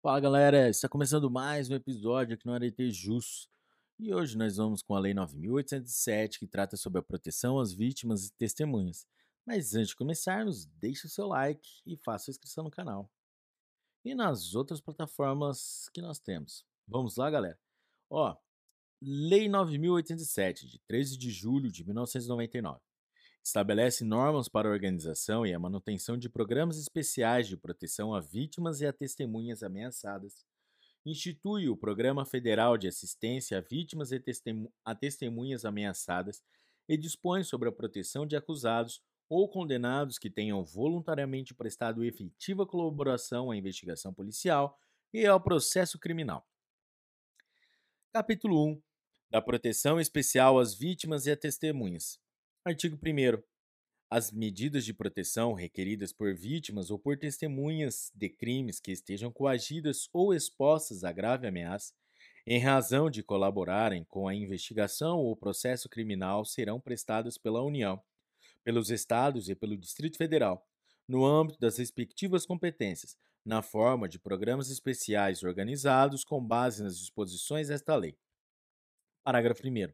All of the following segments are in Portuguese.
Fala galera, está começando mais um episódio aqui no Arete Jus. E hoje nós vamos com a Lei 9.807, que trata sobre a proteção às vítimas e testemunhas. Mas antes de começarmos, deixe o seu like e faça a inscrição no canal. E nas outras plataformas que nós temos. Vamos lá, galera? Ó, Lei 9.807, de 13 de julho de 1999 estabelece normas para a organização e a manutenção de programas especiais de proteção a vítimas e a testemunhas ameaçadas, institui o Programa Federal de Assistência a Vítimas e a Testemunhas Ameaçadas e dispõe sobre a proteção de acusados ou condenados que tenham voluntariamente prestado efetiva colaboração à investigação policial e ao processo criminal. Capítulo 1 da Proteção Especial às Vítimas e a Testemunhas. Artigo 1. As medidas de proteção requeridas por vítimas ou por testemunhas de crimes que estejam coagidas ou expostas a grave ameaça, em razão de colaborarem com a investigação ou processo criminal, serão prestadas pela União, pelos Estados e pelo Distrito Federal, no âmbito das respectivas competências, na forma de programas especiais organizados com base nas disposições desta lei. Parágrafo 1.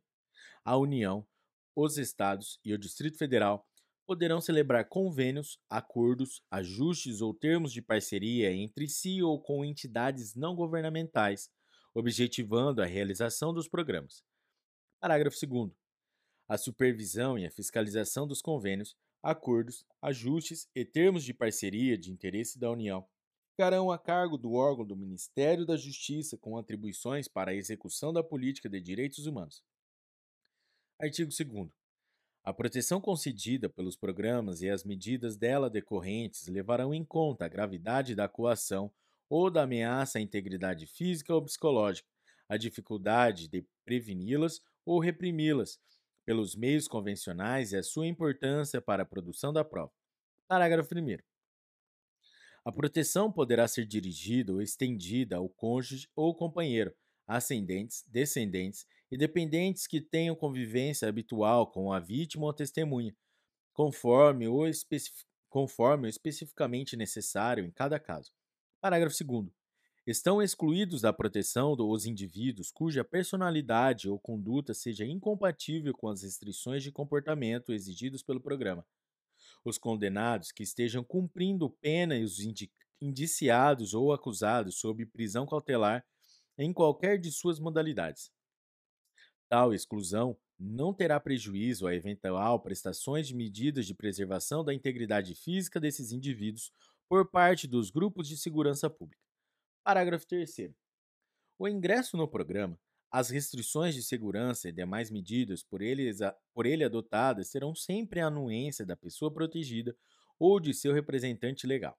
A União, os Estados e o Distrito Federal poderão celebrar convênios, acordos, ajustes ou termos de parceria entre si ou com entidades não governamentais, objetivando a realização dos programas. Parágrafo 2. A supervisão e a fiscalização dos convênios, acordos, ajustes e termos de parceria de interesse da União ficarão a cargo do órgão do Ministério da Justiça com atribuições para a execução da política de direitos humanos. Artigo 2. A proteção concedida pelos programas e as medidas dela decorrentes levarão em conta a gravidade da coação ou da ameaça à integridade física ou psicológica, a dificuldade de preveni-las ou reprimi-las pelos meios convencionais e a sua importância para a produção da prova. Parágrafo 1. A proteção poderá ser dirigida ou estendida ao cônjuge ou companheiro, ascendentes, descendentes e dependentes que tenham convivência habitual com a vítima ou testemunha, conforme o, conforme o especificamente necessário em cada caso. Parágrafo 2. Estão excluídos da proteção os indivíduos cuja personalidade ou conduta seja incompatível com as restrições de comportamento exigidas pelo programa. Os condenados que estejam cumprindo pena e os indiciados ou acusados sob prisão cautelar em qualquer de suas modalidades. Tal exclusão não terá prejuízo a eventual prestações de medidas de preservação da integridade física desses indivíduos por parte dos grupos de segurança pública. Parágrafo 3. O ingresso no programa, as restrições de segurança e demais medidas por ele, por ele adotadas serão sempre a anuência da pessoa protegida ou de seu representante legal.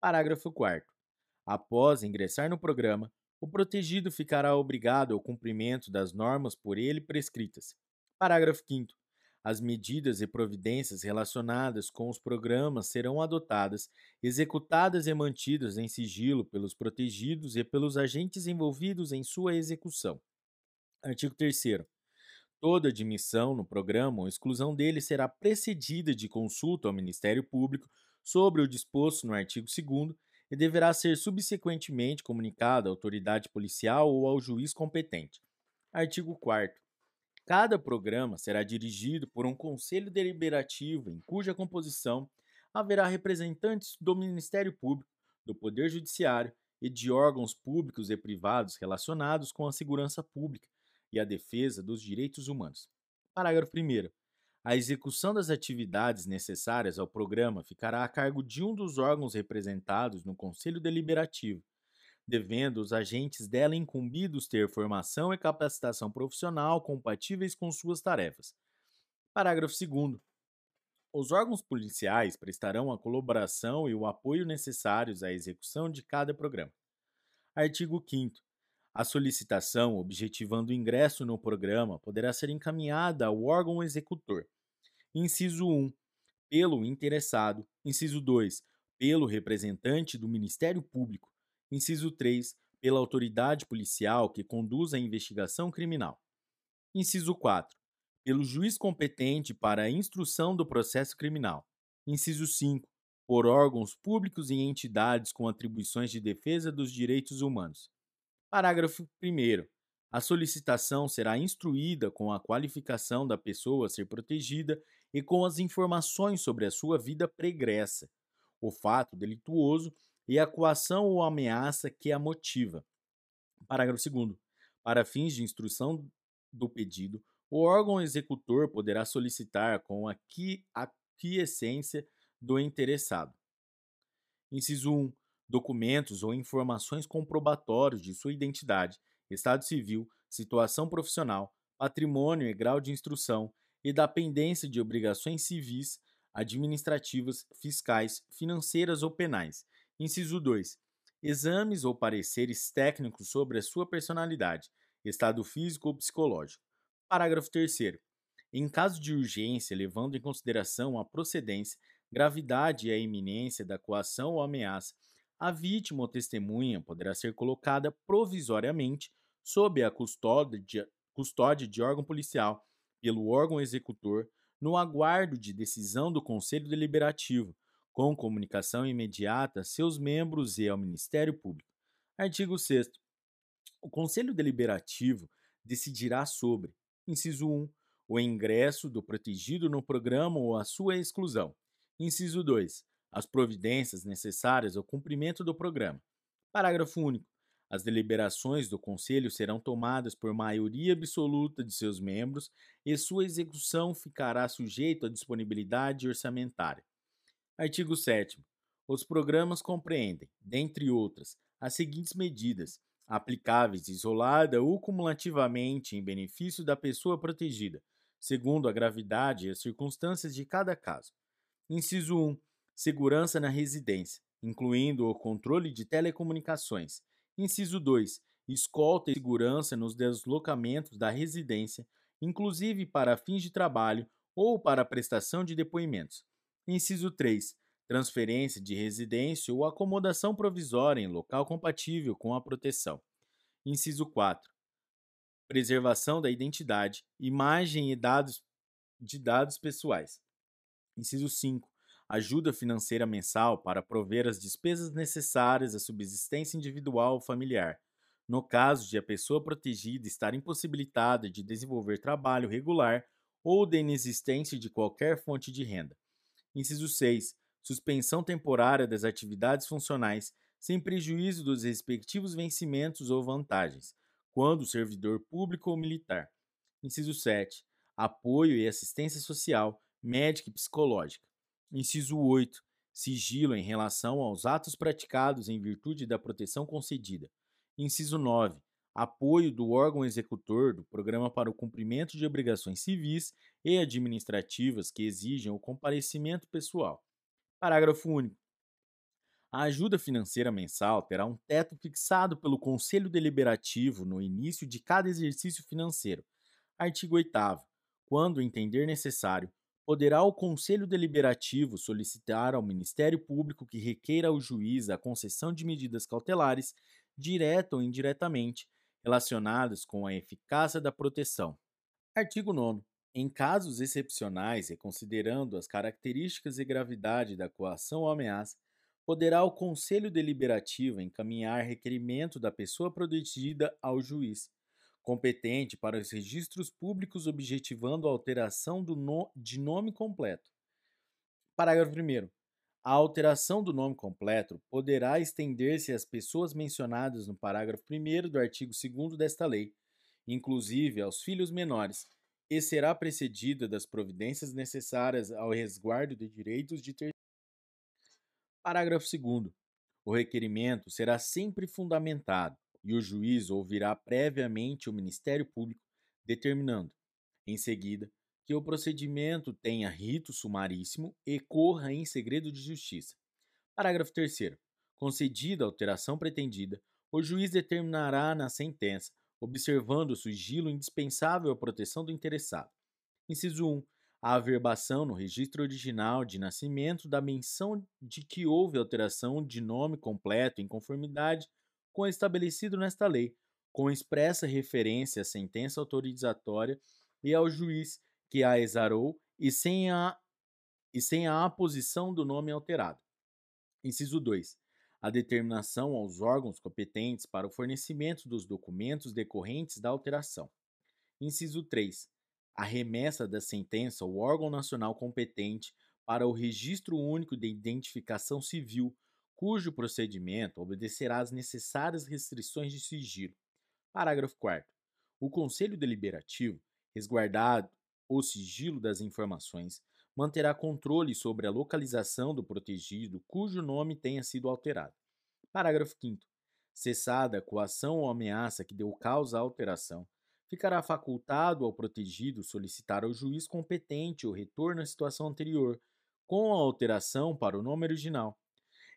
Parágrafo 4. Após ingressar no programa, o protegido ficará obrigado ao cumprimento das normas por ele prescritas. Parágrafo 5. As medidas e providências relacionadas com os programas serão adotadas, executadas e mantidas em sigilo pelos protegidos e pelos agentes envolvidos em sua execução. Artigo 3. Toda admissão no programa ou exclusão dele será precedida de consulta ao Ministério Público sobre o disposto no artigo 2 e deverá ser subsequentemente comunicado à autoridade policial ou ao juiz competente. Artigo 4. Cada programa será dirigido por um conselho deliberativo em cuja composição haverá representantes do Ministério Público, do Poder Judiciário e de órgãos públicos e privados relacionados com a segurança pública e a defesa dos direitos humanos. Parágrafo 1. A execução das atividades necessárias ao programa ficará a cargo de um dos órgãos representados no Conselho Deliberativo, devendo os agentes dela incumbidos ter formação e capacitação profissional compatíveis com suas tarefas. Parágrafo 2. Os órgãos policiais prestarão a colaboração e o apoio necessários à execução de cada programa. Artigo 5. A solicitação objetivando o ingresso no programa poderá ser encaminhada ao órgão executor Inciso 1. Pelo interessado. Inciso 2. Pelo representante do Ministério Público. Inciso 3. Pela autoridade policial que conduz a investigação criminal. Inciso 4. Pelo juiz competente para a instrução do processo criminal. Inciso 5. por órgãos públicos e entidades com atribuições de defesa dos direitos humanos. Parágrafo 1. A solicitação será instruída com a qualificação da pessoa a ser protegida e com as informações sobre a sua vida pregressa, o fato delituoso e a coação ou ameaça que a motiva. Parágrafo 2. Para fins de instrução do pedido, o órgão executor poderá solicitar com a aquiescência do interessado. Inciso 1. Documentos ou informações comprobatórios de sua identidade, estado civil, situação profissional, patrimônio e grau de instrução e da pendência de obrigações civis, administrativas, fiscais, financeiras ou penais. Inciso 2. Exames ou pareceres técnicos sobre a sua personalidade, estado físico ou psicológico. Parágrafo 3. Em caso de urgência, levando em consideração a procedência, gravidade e a iminência da coação ou ameaça, a vítima ou testemunha poderá ser colocada provisoriamente sob a custódia, custódia de órgão policial pelo órgão executor no aguardo de decisão do Conselho Deliberativo, com comunicação imediata a seus membros e ao Ministério Público. Artigo 6. O Conselho Deliberativo decidirá sobre, inciso 1, o ingresso do protegido no programa ou a sua exclusão. Inciso 2. As providências necessárias ao cumprimento do programa. Parágrafo único. As deliberações do Conselho serão tomadas por maioria absoluta de seus membros e sua execução ficará sujeita à disponibilidade orçamentária. Artigo 7. Os programas compreendem, dentre outras, as seguintes medidas, aplicáveis isolada ou cumulativamente em benefício da pessoa protegida, segundo a gravidade e as circunstâncias de cada caso. Inciso 1. Segurança na residência, incluindo o controle de telecomunicações Inciso 2. Escolta e segurança nos deslocamentos da residência, inclusive para fins de trabalho ou para prestação de depoimentos. Inciso 3. Transferência de residência ou acomodação provisória em local compatível com a proteção. Inciso 4. Preservação da identidade, imagem e dados de dados pessoais. Inciso 5 ajuda financeira mensal para prover as despesas necessárias à subsistência individual ou familiar, no caso de a pessoa protegida estar impossibilitada de desenvolver trabalho regular ou de inexistência de qualquer fonte de renda. Inciso 6. Suspensão temporária das atividades funcionais, sem prejuízo dos respectivos vencimentos ou vantagens, quando servidor público ou militar. Inciso 7. Apoio e assistência social, médica e psicológica. Inciso 8. Sigilo em relação aos atos praticados em virtude da proteção concedida. Inciso 9. Apoio do órgão executor do programa para o cumprimento de obrigações civis e administrativas que exigem o comparecimento pessoal. Parágrafo único. A ajuda financeira mensal terá um teto fixado pelo Conselho Deliberativo no início de cada exercício financeiro. Artigo 8. Quando entender necessário, poderá o Conselho Deliberativo solicitar ao Ministério Público que requeira ao juiz a concessão de medidas cautelares, direta ou indiretamente, relacionadas com a eficácia da proteção. Artigo 9. Em casos excepcionais e considerando as características e gravidade da coação ou ameaça, poderá o Conselho Deliberativo encaminhar requerimento da pessoa protegida ao juiz, competente para os registros públicos objetivando a alteração no, de nome completo. Parágrafo 1. A alteração do nome completo poderá estender-se às pessoas mencionadas no parágrafo 1 do artigo 2 desta lei, inclusive aos filhos menores, e será precedida das providências necessárias ao resguardo de direitos de terceiros. Parágrafo 2. O requerimento será sempre fundamentado e o juiz ouvirá previamente o Ministério Público, determinando, em seguida, que o procedimento tenha rito sumaríssimo e corra em segredo de justiça. Parágrafo 3. Concedida a alteração pretendida, o juiz determinará na sentença, observando o sigilo indispensável à proteção do interessado. Inciso 1. A averbação no registro original de nascimento da menção de que houve alteração de nome completo em conformidade com estabelecido nesta lei, com expressa referência à sentença autorizatória e ao juiz que a exarou e sem a, e sem a aposição do nome alterado. Inciso 2. A determinação aos órgãos competentes para o fornecimento dos documentos decorrentes da alteração. Inciso 3. A remessa da sentença ao órgão nacional competente para o Registro Único de Identificação Civil, cujo procedimento obedecerá às necessárias restrições de sigilo. Parágrafo 4. O Conselho Deliberativo, resguardado o sigilo das informações, manterá controle sobre a localização do protegido cujo nome tenha sido alterado. Parágrafo 5. Cessada a coação ou ameaça que deu causa à alteração, ficará facultado ao protegido solicitar ao juiz competente o retorno à situação anterior, com a alteração para o nome original.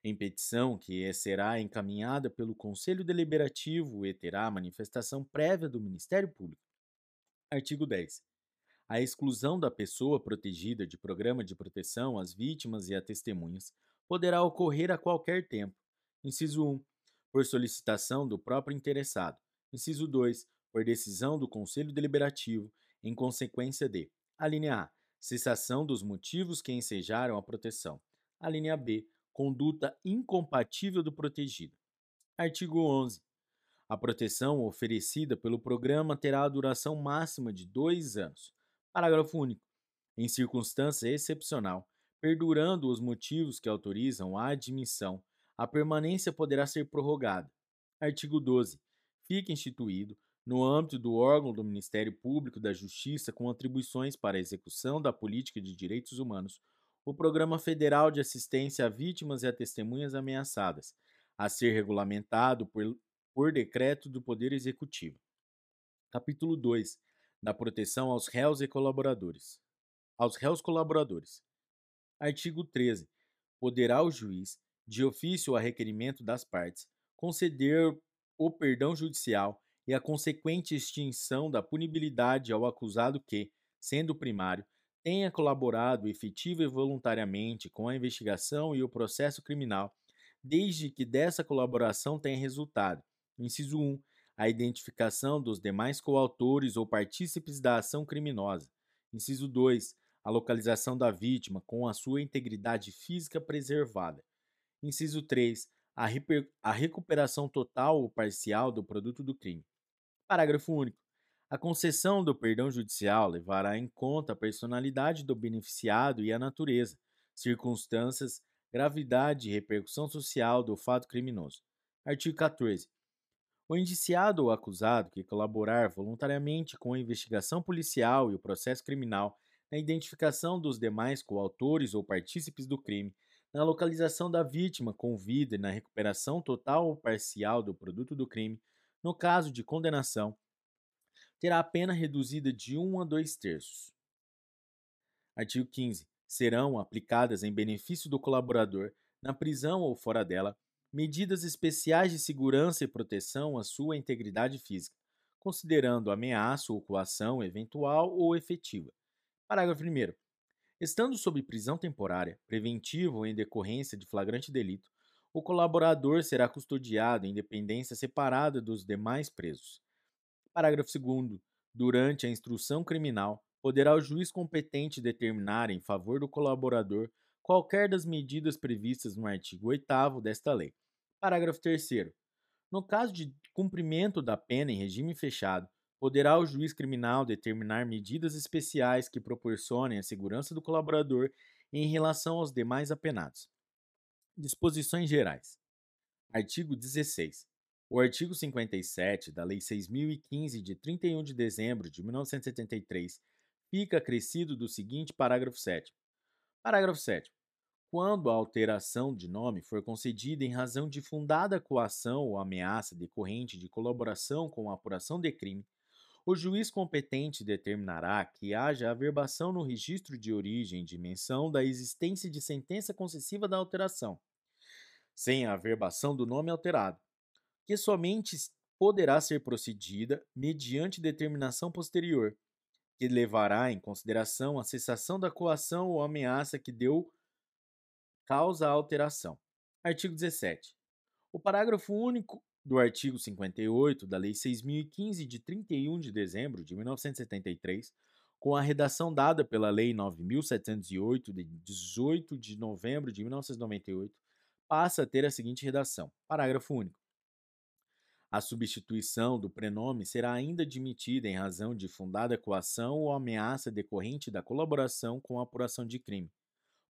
Em petição que será encaminhada pelo Conselho Deliberativo e terá manifestação prévia do Ministério Público. Artigo 10 a exclusão da pessoa protegida de programa de proteção às vítimas e a testemunhas poderá ocorrer a qualquer tempo. Inciso 1. Por solicitação do próprio interessado. Inciso 2. Por decisão do Conselho Deliberativo, em consequência de: a linha A. Cessação dos motivos que ensejaram a proteção. A linha B. Conduta incompatível do protegido. Artigo 11. A proteção oferecida pelo programa terá a duração máxima de dois anos Parágrafo único. Em circunstância excepcional, perdurando os motivos que autorizam a admissão, a permanência poderá ser prorrogada. Artigo 12. Fica instituído, no âmbito do órgão do Ministério Público da Justiça com atribuições para a execução da política de direitos humanos, o Programa Federal de Assistência a Vítimas e a Testemunhas Ameaçadas, a ser regulamentado por, por decreto do Poder Executivo. Capítulo 2 da proteção aos réus e colaboradores. Aos réus colaboradores. Artigo 13. Poderá o juiz, de ofício a requerimento das partes, conceder o perdão judicial e a consequente extinção da punibilidade ao acusado que, sendo primário, tenha colaborado efetiva e voluntariamente com a investigação e o processo criminal, desde que dessa colaboração tenha resultado, inciso 1, a identificação dos demais coautores ou partícipes da ação criminosa. Inciso 2. A localização da vítima com a sua integridade física preservada. Inciso 3. A, a recuperação total ou parcial do produto do crime. Parágrafo único. A concessão do perdão judicial levará em conta a personalidade do beneficiado e a natureza, circunstâncias, gravidade e repercussão social do fato criminoso. Artigo 14. O indiciado ou acusado que colaborar voluntariamente com a investigação policial e o processo criminal na identificação dos demais coautores ou partícipes do crime, na localização da vítima com vida e na recuperação total ou parcial do produto do crime, no caso de condenação, terá a pena reduzida de 1 a 2 terços. Artigo 15. Serão aplicadas em benefício do colaborador, na prisão ou fora dela, medidas especiais de segurança e proteção à sua integridade física, considerando ameaça ou coação eventual ou efetiva. Parágrafo 1. Estando sob prisão temporária, preventiva ou em decorrência de flagrante delito, o colaborador será custodiado em dependência separada dos demais presos. Parágrafo 2. Durante a instrução criminal, poderá o juiz competente determinar em favor do colaborador qualquer das medidas previstas no artigo 8 desta lei. Parágrafo 3. No caso de cumprimento da pena em regime fechado, poderá o juiz criminal determinar medidas especiais que proporcionem a segurança do colaborador em relação aos demais apenados. Disposições gerais. Artigo 16. O artigo 57 da Lei 6.015, de 31 de dezembro de 1973, fica acrescido do seguinte parágrafo 7. Parágrafo 7. Quando a alteração de nome for concedida em razão de fundada coação ou ameaça decorrente de colaboração com a apuração de crime, o juiz competente determinará que haja averbação no registro de origem de menção da existência de sentença concessiva da alteração, sem averbação do nome alterado, que somente poderá ser procedida mediante determinação posterior, que levará em consideração a cessação da coação ou ameaça que deu causa a alteração. Artigo 17. O parágrafo único do artigo 58 da Lei 6015 de 31 de dezembro de 1973, com a redação dada pela Lei 9708 de 18 de novembro de 1998, passa a ter a seguinte redação: Parágrafo único. A substituição do prenome será ainda admitida em razão de fundada coação ou ameaça decorrente da colaboração com a apuração de crime,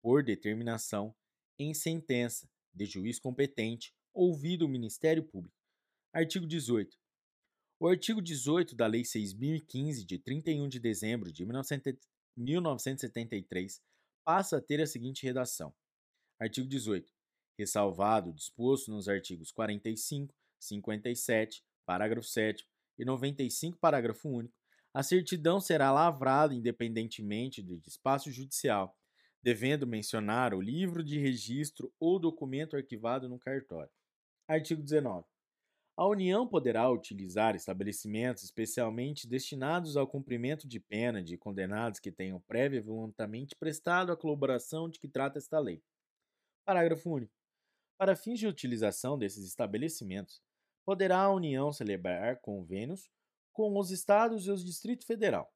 por determinação em sentença de juiz competente, ouvido o Ministério Público. Artigo 18. O artigo 18 da Lei 6.015, de 31 de dezembro de 1973, passa a ter a seguinte redação: Artigo 18. Ressalvado o disposto nos artigos 45, 57, parágrafo 7 e 95, parágrafo único, a certidão será lavrada independentemente do espaço judicial, devendo mencionar o livro de registro ou documento arquivado no cartório. Artigo 19. A União poderá utilizar estabelecimentos especialmente destinados ao cumprimento de pena de condenados que tenham prévia e voluntariamente prestado a colaboração de que trata esta lei. Parágrafo único. Para fins de utilização desses estabelecimentos, poderá a União celebrar convênios com os Estados e os Distrito Federal.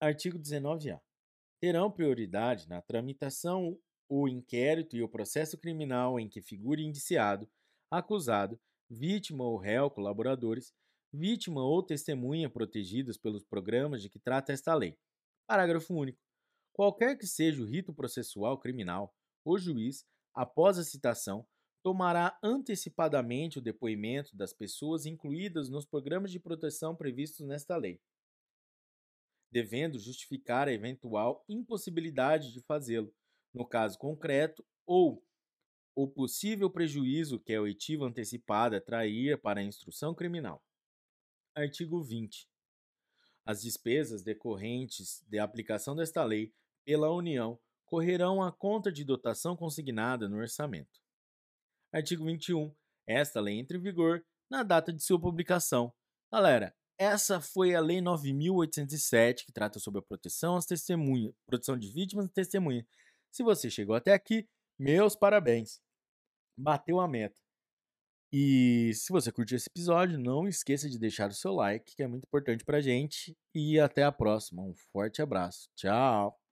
Artigo 19-A. Terão prioridade na tramitação o inquérito e o processo criminal em que figure indiciado, acusado, vítima ou réu colaboradores, vítima ou testemunha protegidas pelos programas de que trata esta lei. Parágrafo único. Qualquer que seja o rito processual criminal, o juiz, após a citação, tomará antecipadamente o depoimento das pessoas incluídas nos programas de proteção previstos nesta lei, devendo justificar a eventual impossibilidade de fazê-lo, no caso concreto, ou o possível prejuízo que a oitiva antecipada trair para a instrução criminal. Artigo 20. As despesas decorrentes da aplicação desta lei pela União correrão à conta de dotação consignada no orçamento. Artigo 21. Esta lei entra em vigor na data de sua publicação. Galera, essa foi a Lei 9.807, que trata sobre a proteção às testemunhas, proteção de vítimas e testemunhas. Se você chegou até aqui, meus parabéns. Bateu a meta. E se você curtiu esse episódio, não esqueça de deixar o seu like, que é muito importante pra gente. E até a próxima. Um forte abraço. Tchau.